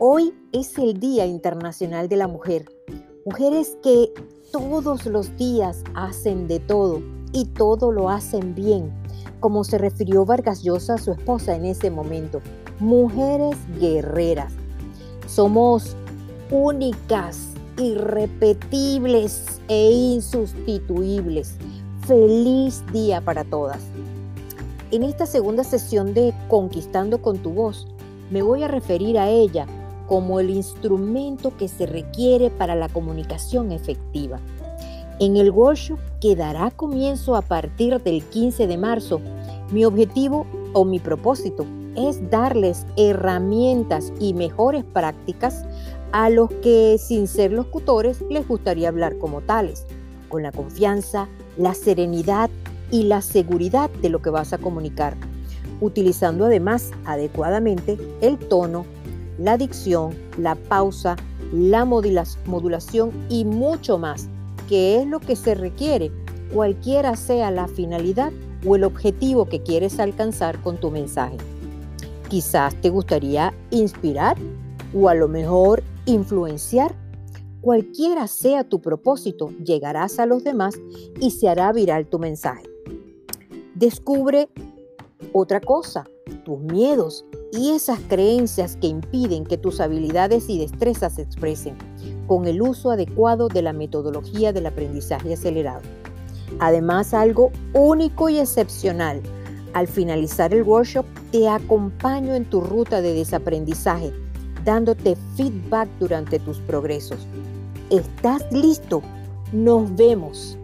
Hoy es el Día Internacional de la Mujer. Mujeres que todos los días hacen de todo y todo lo hacen bien, como se refirió Vargas Llosa a su esposa en ese momento. Mujeres guerreras. Somos únicas, irrepetibles e insustituibles. Feliz día para todas. En esta segunda sesión de Conquistando con tu voz, me voy a referir a ella como el instrumento que se requiere para la comunicación efectiva. En el workshop que dará comienzo a partir del 15 de marzo, mi objetivo o mi propósito es darles herramientas y mejores prácticas a los que sin ser locutores les gustaría hablar como tales, con la confianza, la serenidad y la seguridad de lo que vas a comunicar, utilizando además adecuadamente el tono, la dicción, la pausa, la modulación y mucho más, que es lo que se requiere, cualquiera sea la finalidad o el objetivo que quieres alcanzar con tu mensaje. Quizás te gustaría inspirar o a lo mejor influenciar. Cualquiera sea tu propósito, llegarás a los demás y se hará viral tu mensaje. Descubre otra cosa, tus miedos y esas creencias que impiden que tus habilidades y destrezas se expresen con el uso adecuado de la metodología del aprendizaje acelerado. Además, algo único y excepcional. Al finalizar el workshop, te acompaño en tu ruta de desaprendizaje, dándote feedback durante tus progresos. ¿Estás listo? Nos vemos.